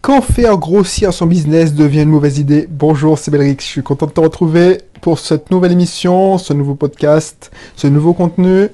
Quand faire grossir son business devient une mauvaise idée Bonjour, c'est Belrix, je suis content de te retrouver pour cette nouvelle émission, ce nouveau podcast, ce nouveau contenu.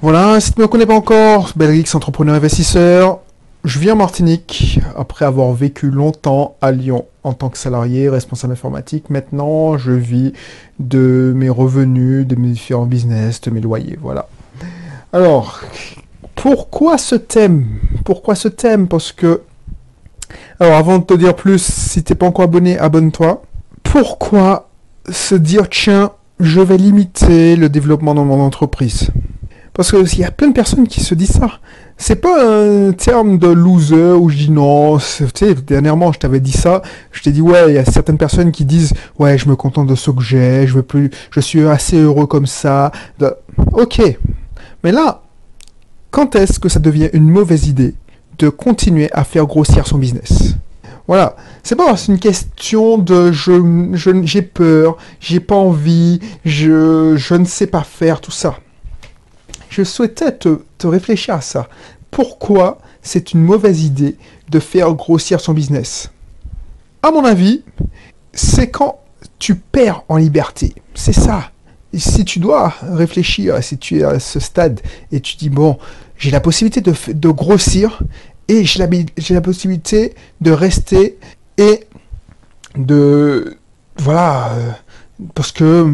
Voilà, si tu ne me connais pas encore, Belrix, entrepreneur investisseur. Je viens en Martinique après avoir vécu longtemps à Lyon en tant que salarié, responsable informatique. Maintenant, je vis de mes revenus, de mes différents business, de mes loyers. Voilà. Alors, pourquoi ce thème? Pourquoi ce thème? Parce que alors avant de te dire plus, si t'es pas encore abonné, abonne-toi. Pourquoi se dire tiens, je vais limiter le développement dans mon entreprise? Parce qu'il y a plein de personnes qui se disent ça. C'est pas un terme de loser où je dis non. Tu sais, dernièrement, je t'avais dit ça. Je t'ai dit ouais, il y a certaines personnes qui disent ouais, je me contente de ce que j'ai, je veux plus, je suis assez heureux comme ça. Ok, mais là, quand est-ce que ça devient une mauvaise idée? Continuer à faire grossir son business. Voilà, c'est pas c'est une question de je, j'ai peur, j'ai pas envie, je, je ne sais pas faire tout ça. Je souhaitais te, te réfléchir à ça. Pourquoi c'est une mauvaise idée de faire grossir son business? À mon avis, c'est quand tu perds en liberté. C'est ça. si tu dois réfléchir, si tu es à ce stade et tu dis, bon, j'ai la possibilité de, grossir, et j'ai la, possibilité de rester et de voilà euh, parce que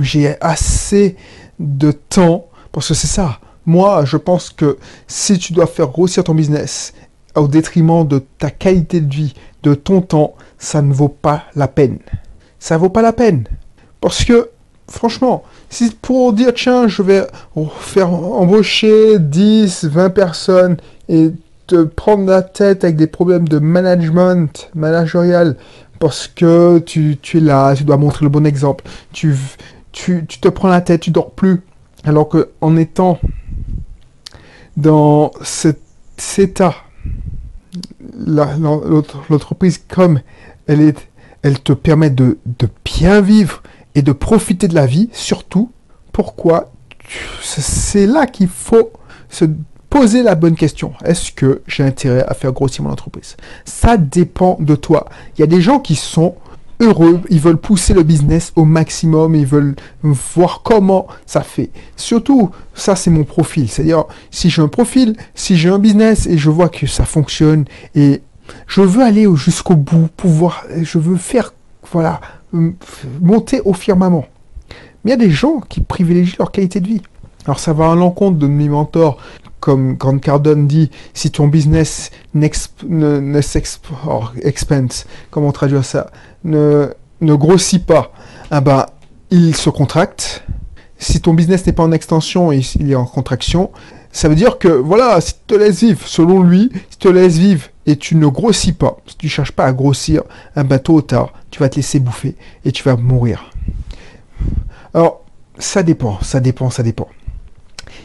j'ai assez de temps parce que c'est ça. Moi je pense que si tu dois faire grossir ton business au détriment de ta qualité de vie de ton temps ça ne vaut pas la peine. Ça vaut pas la peine parce que franchement si pour dire tiens je vais faire embaucher 10 20 personnes et te prendre la tête avec des problèmes de management, managérial, parce que tu, es là, tu dois montrer le bon exemple. Tu, te prends la tête, tu dors plus. Alors que en étant dans cet, état, l'entreprise comme elle est, elle te permet de bien vivre et de profiter de la vie, surtout. Pourquoi C'est là qu'il faut se Posez la bonne question. Est-ce que j'ai intérêt à faire grossir mon entreprise? Ça dépend de toi. Il y a des gens qui sont heureux, ils veulent pousser le business au maximum, ils veulent voir comment ça fait. Surtout, ça c'est mon profil. C'est-à-dire, si j'ai un profil, si j'ai un business et je vois que ça fonctionne et je veux aller jusqu'au bout, pouvoir, je veux faire, voilà, monter au firmament. Mais il y a des gens qui privilégient leur qualité de vie. Alors ça va à l'encontre de mes mentors comme Grant Cardone dit, si ton business ne, ne comment traduire ça, ne, ne grossit pas, ah ben, il se contracte. Si ton business n'est pas en extension il est en contraction, ça veut dire que, voilà, si tu te laisses vivre, selon lui, si tu te laisses vivre et tu ne grossis pas, si tu ne cherches pas à grossir, un tôt ou tard, tu vas te laisser bouffer et tu vas mourir. Alors, ça dépend, ça dépend, ça dépend.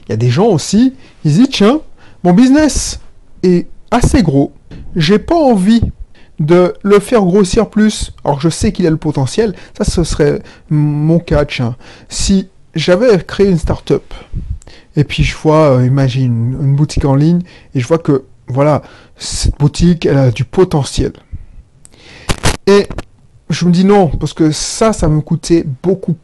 Il y a des gens aussi, ils disent tiens, mon business est assez gros, j'ai pas envie de le faire grossir plus. Alors je sais qu'il a le potentiel, ça ce serait mon cas. Si j'avais créé une start-up et puis je vois, euh, imagine une, boutique en ligne et je vois que voilà, cette boutique elle a du potentiel. Et je me dis non, parce que ça, ça me coûtait beaucoup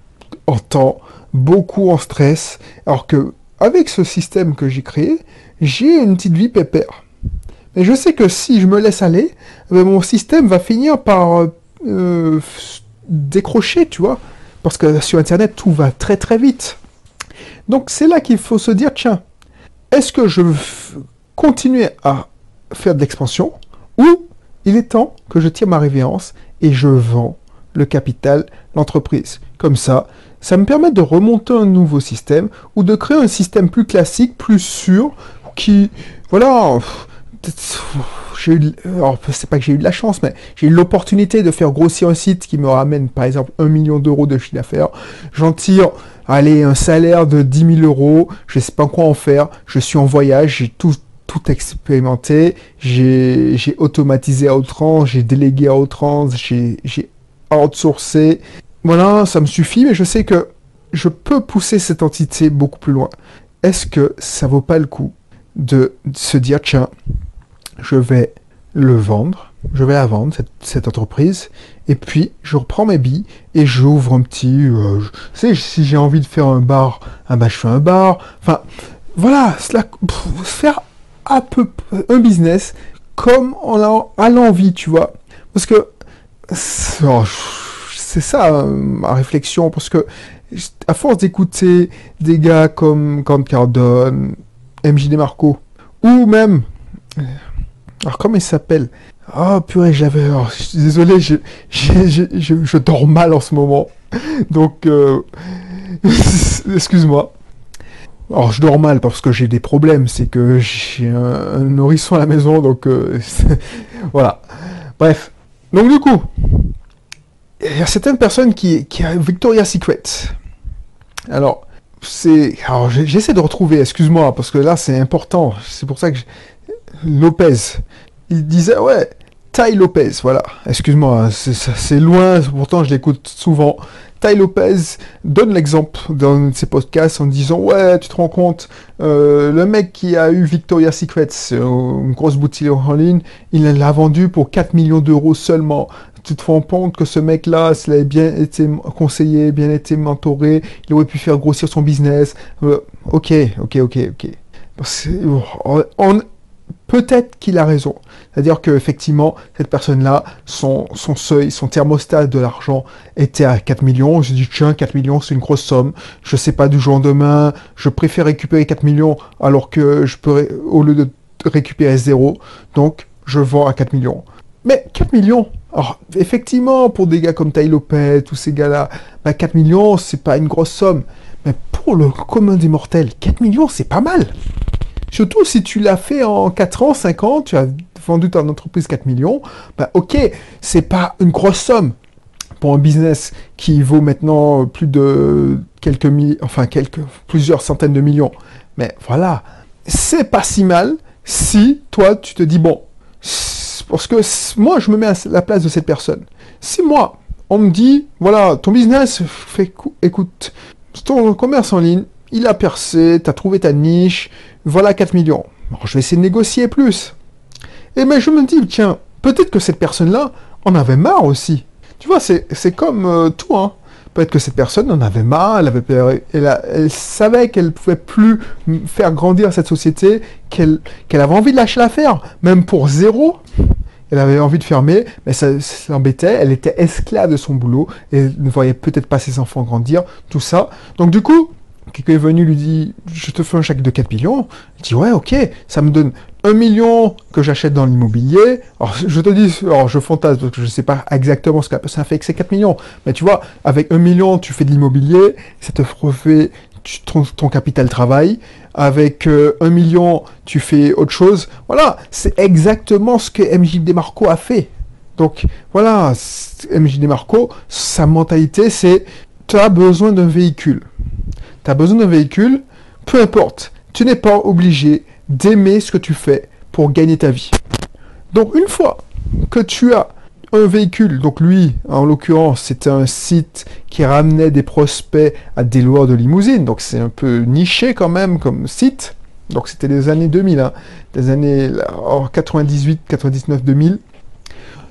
en temps, beaucoup en stress, alors que avec ce système que j'ai créé, j'ai une petite vie pépère. Mais je sais que si je me laisse aller, eh mon système va finir par euh, décrocher, tu vois. Parce que sur Internet, tout va très très vite. Donc c'est là qu'il faut se dire, tiens, est-ce que je continuer à faire de l'expansion ou il est temps que je tire ma révérence et je vends le capital, l'entreprise. Comme ça, ça me permet de remonter un nouveau système ou de créer un système plus classique, plus sûr, qui, voilà, c'est pas que j'ai eu de la chance, mais j'ai eu l'opportunité de faire grossir un site qui me ramène par exemple un million d'euros de chiffre d'affaires. J'en tire, allez, un salaire de 10 000 euros. Je sais pas quoi en faire. Je suis en voyage, j'ai tout, tout expérimenté. J'ai automatisé à outrance, j'ai délégué à outrance, j'ai outsourcé. Voilà, ça me suffit, mais je sais que je peux pousser cette entité beaucoup plus loin. Est-ce que ça vaut pas le coup de se dire, tiens, je vais le vendre, je vais la vendre, cette, entreprise, et puis je reprends mes billes et j'ouvre un petit... Euh, sais, si j'ai envie de faire un bar, ah bah, je fais un bar. Enfin, voilà, cela, pff, faire peu un business comme on a, a l'envie, tu vois. Parce que c'est oh, c'est ça euh, ma réflexion, parce que à force d'écouter des gars comme Grant Cardone, MJ DeMarco, ou même... Alors comment il s'appelle? Oh purée, j'avais... oh, je désolé, je, j'ai- je, je dors mal en ce moment. Donc, euh, excuse-moi. Alors je dors mal parce que j'ai des problèmes, c'est que j'ai un, nourrisson à la maison, donc euh, voilà. Bref. Donc du coup, il y a certaines personnes qui, qui a Secret. Alors, c'est... Alors j'essaie de retrouver, excuse-moi, parce que là c'est important, c'est pour ça que... je- Lopez, il disait, ouais, Ty Lopez, voilà, excuse-moi, c'est loin, pourtant je l'écoute souvent. Ty Lopez donne l'exemple dans ses podcasts en disant Ouais, tu te rends compte, euh, le mec qui a eu Victoria's Secret, c'est une grosse boutique en ligne, il l'a vendu pour 4 millions d'euros seulement. Tu te rends compte que ce mec-là, s'il avait bien été conseillé, bien été mentoré, il aurait pu faire grossir son business. Euh, ok, ok, ok, ok. On- Peut-être qu'il a raison. C'est-à-dire qu'effectivement, cette personne-là, son, seuil, son thermostat de l'argent était à 4 millions. J'ai dit, tiens, 4 millions, c'est une grosse somme. Je sais pas du jour au lendemain. Je préfère récupérer 4 millions alors que je peux, au lieu de récupérer zéro. Donc, je vends à 4 millions. Mais 4 millions Alors, effectivement, pour des gars comme Ty Lopez, tous ces gars-là, bah, 4 millions, c'est pas une grosse somme. Mais pour le commun des mortels, 4 millions, c'est pas mal. Surtout si tu l'as fait en 4 ans, 5 ans, tu as vendu ton entreprise 4 millions, bah ok, c'est pas une grosse somme pour un business qui vaut maintenant plus de quelques milliers, enfin quelques, plusieurs centaines de millions. Mais voilà, c'est pas si mal si toi tu te dis bon, parce que moi je me mets à la place de cette personne. Si moi on me dit voilà ton business fait cou- écoute ton commerce en ligne il a percé, tu as trouvé ta niche, voilà 4 millions. Je vais essayer de négocier plus. Et mais je me dis, tiens, peut-être que cette personne-là en avait marre aussi. Tu vois, c'est comme euh, tout, hein. Peut-être que cette personne en avait marre, elle, savait qu'elle pouvait plus faire grandir cette société, qu'elle avait envie de lâcher l'affaire, même pour zéro. Elle avait envie de fermer, mais ça, l'embêtait. Elle était esclave de son boulot elle ne voyait peut-être pas ses enfants grandir, tout ça. Donc du coup, quelqu'un est venu lui dit je te fais un chèque de 4 millions. Il dit ouais ok, ça me donne 1 million que j'achète dans l'immobilier. Alors je te dis, alors je fantasme parce que je sais pas exactement ce que la personne a fait avec ces 4 millions. Mais tu vois, avec 1 million tu fais de l'immobilier, ça te refait ton, capital travail. Avec euh, 1 million tu fais autre chose. Voilà, c'est exactement ce que MJ Demarco a fait. Donc voilà, MJ Demarco, sa mentalité c'est tu as besoin d'un véhicule tu as besoin d'un véhicule, peu importe, tu n'es pas obligé d'aimer ce que tu fais pour gagner ta vie. Donc une fois que tu as un véhicule, donc lui, en l'occurrence, c'était un site qui ramenait des prospects à des loueurs de limousine, donc c'est un peu niché quand même comme site. Donc c'était les années 2000, hein, des années là, en 98, 99, 2000.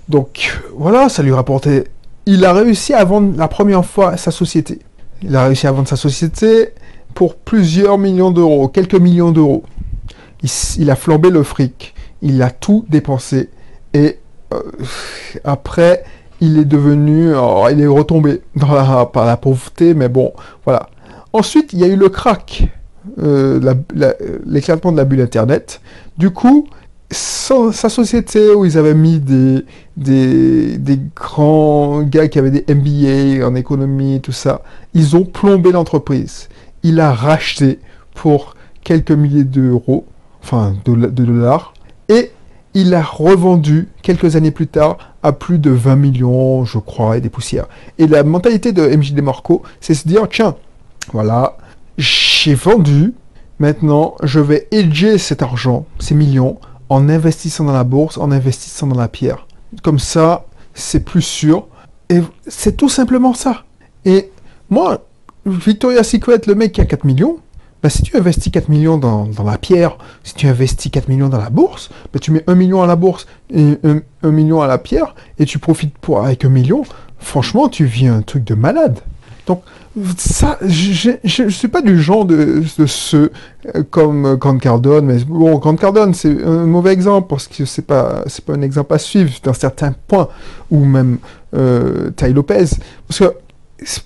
Donc voilà, ça lui rapportait. Il a réussi à vendre la première fois sa société. Il a réussi à vendre sa société pour plusieurs millions d'euros, quelques millions d'euros. Il, a flambé le fric, il a tout dépensé et euh, après il est devenu, alors, il est retombé dans la, par la pauvreté, mais bon, voilà. Ensuite, il y a eu le crack, euh, la- la- l'éclatement de la bulle Internet. Du coup, sa, société où ils avaient mis des, des, des grands gars qui avaient des MBA en économie, tout ça, ils ont plombé l'entreprise. Il a racheté pour quelques milliers d'euros, enfin de, dollars, et il a revendu quelques années plus tard à plus de 20 millions, je crois, et des poussières. Et la mentalité de MJ Demarco, c'est se dire, tiens, voilà, j'ai vendu, maintenant je vais hedger cet argent, ces millions, en investissant dans la bourse, en investissant dans la pierre. Comme ça, c'est plus sûr. Et c'est tout simplement ça. Et moi, Victoria's Secret, le mec qui a 4 millions, bah, si tu investis 4 millions dans, la pierre, si tu investis 4 millions dans la bourse, bah, tu mets 1 million à la bourse et 1, million à la pierre, et tu profites pour, avec 1 million, franchement, tu vis un truc de malade. Donc, ça, je ne suis pas du genre de, de ceux euh, comme Grant Cardone, mais bon, Grant Cardone, c'est un mauvais exemple parce que c'est pas, pas un exemple à suivre d'un certain point, ou même euh, Lopez. Parce que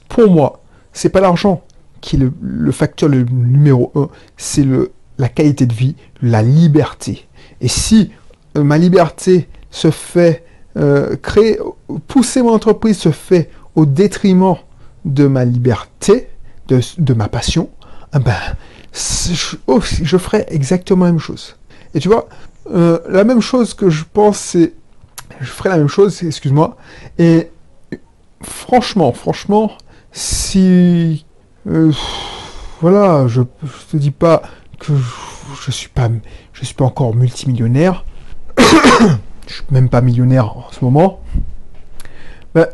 pour moi, c'est pas l'argent qui est le, facteur numéro un, c'est la qualité de vie, la liberté. Et si euh, ma liberté se fait euh, créer, pousser mon entreprise se fait au détriment de ma liberté, de, ma passion, eh ben, je, oh, je, ferai exactement la même chose. Et tu vois, euh, la même chose que je pense, c'est, je ferai la même chose, excuse-moi. Et franchement, franchement, si, euh, voilà, je, je te dis pas que je, suis pas, je suis pas encore multimillionnaire. je suis même pas millionnaire en ce moment. Ben,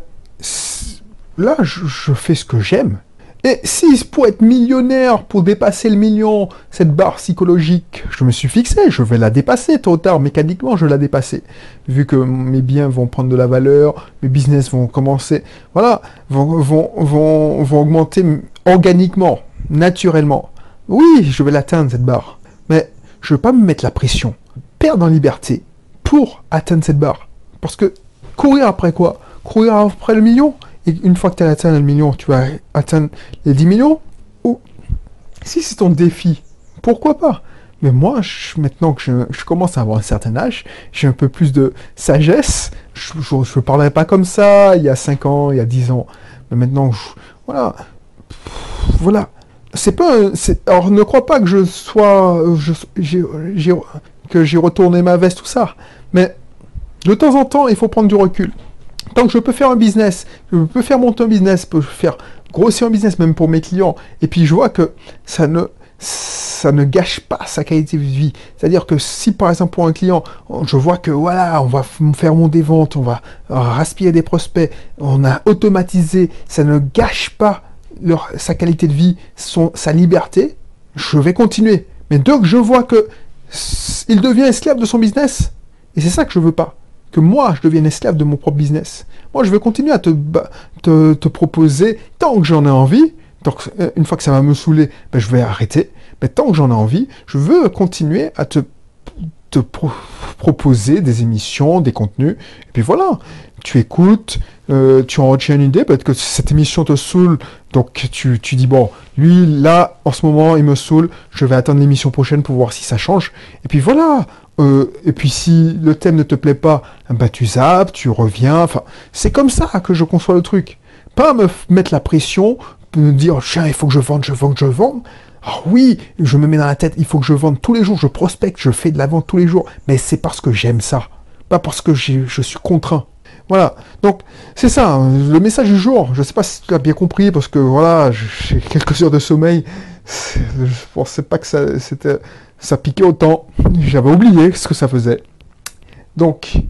là, je, fais ce que j'aime. Et si pour être millionnaire, pour dépasser le million, cette barre psychologique, je me suis fixé, je vais la dépasser tôt ou tard, mécaniquement, je vais la dépasser. Vu que mes biens vont prendre de la valeur, mes business vont commencer, voilà, vont, vont, vont, vont augmenter organiquement, naturellement. Oui, je vais l'atteindre, cette barre. Mais je ne veux pas me mettre la pression, perdre en liberté pour atteindre cette barre. Parce que courir après quoi? Courir après le million? Et une fois que tu as atteint le million, tu vas atteindre les 10 millions? Ou si c'est ton défi, pourquoi pas? Mais moi, maintenant que je, commence à avoir un certain âge, j'ai un peu plus de sagesse. Je ne parlais pas comme ça il y a 5 ans, il y a 10 ans. Mais maintenant, voilà. Voilà. C'est pas alors ne crois pas que je sois que j'ai retourné ma veste tout ça mais de temps en temps il faut prendre du recul Tant que je peux faire un business, je peux faire monter un business, je peux faire grossir un business même pour mes clients, et puis je vois que ça ne, ça ne gâche pas sa qualité de vie. C'est-à-dire que si par exemple pour un client, je vois que voilà, on va faire monter des ventes, on va respirer des prospects, on a automatisé, ça ne gâche pas leur, sa qualité de vie, son, sa liberté, je vais continuer. Mais dès que je vois que il devient esclave de son business, et c'est ça que je veux pas que moi, je devienne esclave de mon propre business. Moi, je vais continuer à te, te, proposer tant que j'en ai envie. Euh, une fois que ça va me saouler, ben, je vais arrêter. Mais tant que j'en ai envie, je veux continuer à te, te proposer des émissions, des contenus. Et puis voilà, tu écoutes, euh, tu en retiens une idée, peut-être que cette émission te saoule, donc tu, dis, bon, lui, là, en ce moment, il me saoule, je vais attendre l'émission prochaine pour voir si ça change. Et puis voilà, euh, et puis si le thème ne te plaît pas, bah tu zappes, tu reviens. Enfin, c'est comme ça que je conçois le truc. Pas me mettre la pression, me dire tiens il faut que je vende, je vende, je vende. Ah oui, je me mets dans la tête, il faut que je vende tous les jours, je prospecte, je fais de la vente tous les jours. Mais c'est parce que j'aime ça, pas parce que je suis contraint. Voilà. Donc, c'est ça, hein. le message du jour. Je ne sais pas si tu as bien compris, parce que voilà, j'ai quelques heures de sommeil. Je pensais pas que ça piquait autant. J'avais oublié ce que ça faisait. Donc,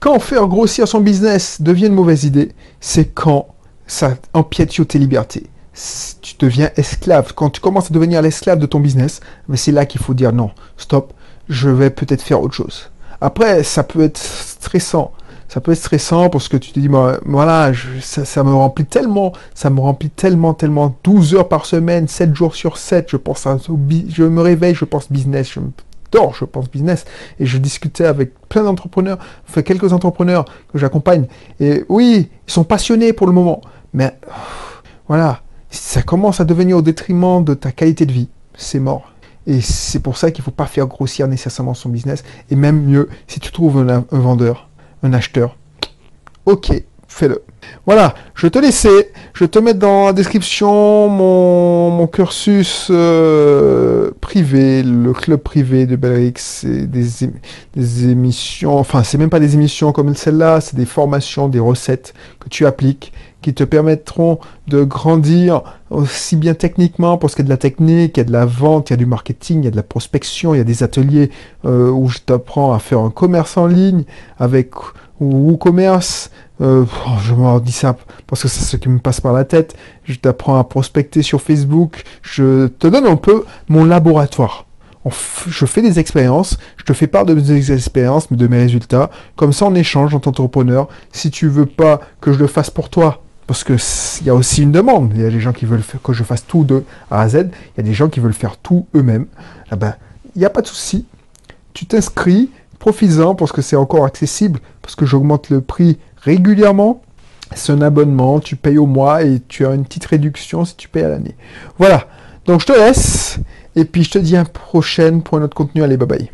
quand faire grossir son business devient une mauvaise idée, c'est quand ça empiète sur tes libertés. Tu deviens esclave. Quand tu commences à devenir l'esclave de ton business, mais c'est là qu'il faut dire non, stop, je vais peut-être faire autre chose. Après, ça peut être stressant ça peut être stressant parce que tu te dis, voilà, ça, me remplit tellement, ça me remplit tellement, tellement, 12 heures par semaine, 7 jours sur 7, je pense à, je me réveille, je pense business, je dors, je pense business, et je discutais avec plein d'entrepreneurs, enfin quelques entrepreneurs que j'accompagne, et oui, ils sont passionnés pour le moment, mais voilà, ça commence à devenir au détriment de ta qualité de vie, c'est mort. Et c'est pour ça qu'il ne faut pas faire grossir nécessairement son business. Et même mieux, si tu trouves un vendeur, un acheteur. Ok, fais-le. Voilà, je te laisser. Je te mets dans la description mon, cursus euh, privé, le club privé de Belrix. C'est des, des émissions, enfin, c'est même pas des émissions comme celle-là, c'est des formations, des recettes que tu appliques qui te permettront de grandir aussi bien techniquement, parce qu'il y a de la technique, il y a de la vente, il y a du marketing, il y a de la prospection, il y a des ateliers euh, où je t'apprends à faire un commerce en ligne avec ou WooCommerce, euh, oh, je m'en dis ça parce que c'est ce qui me passe par la tête. Je t'apprends à prospecter sur Facebook. Je te donne un peu mon laboratoire. je fais des expériences, je te fais part de mes expériences, de mes résultats. Comme ça, on échange en tant qu'entrepreneur. Si tu veux pas que je le fasse pour toi, parce que il y a aussi une demande. Il y a des gens qui veulent que je fasse tout de A à Z. Il y a des gens qui veulent faire tout eux-mêmes. Ah ben, il n'y a pas de souci. Tu t'inscris, profites-en parce que c'est encore accessible, parce que j'augmente le prix régulièrement. C'est un abonnement, tu payes au mois et tu as une petite réduction si tu payes à l'année. Voilà. Donc je te laisse et puis je te dis à la prochaine pour un autre contenu. Allez, bye bye.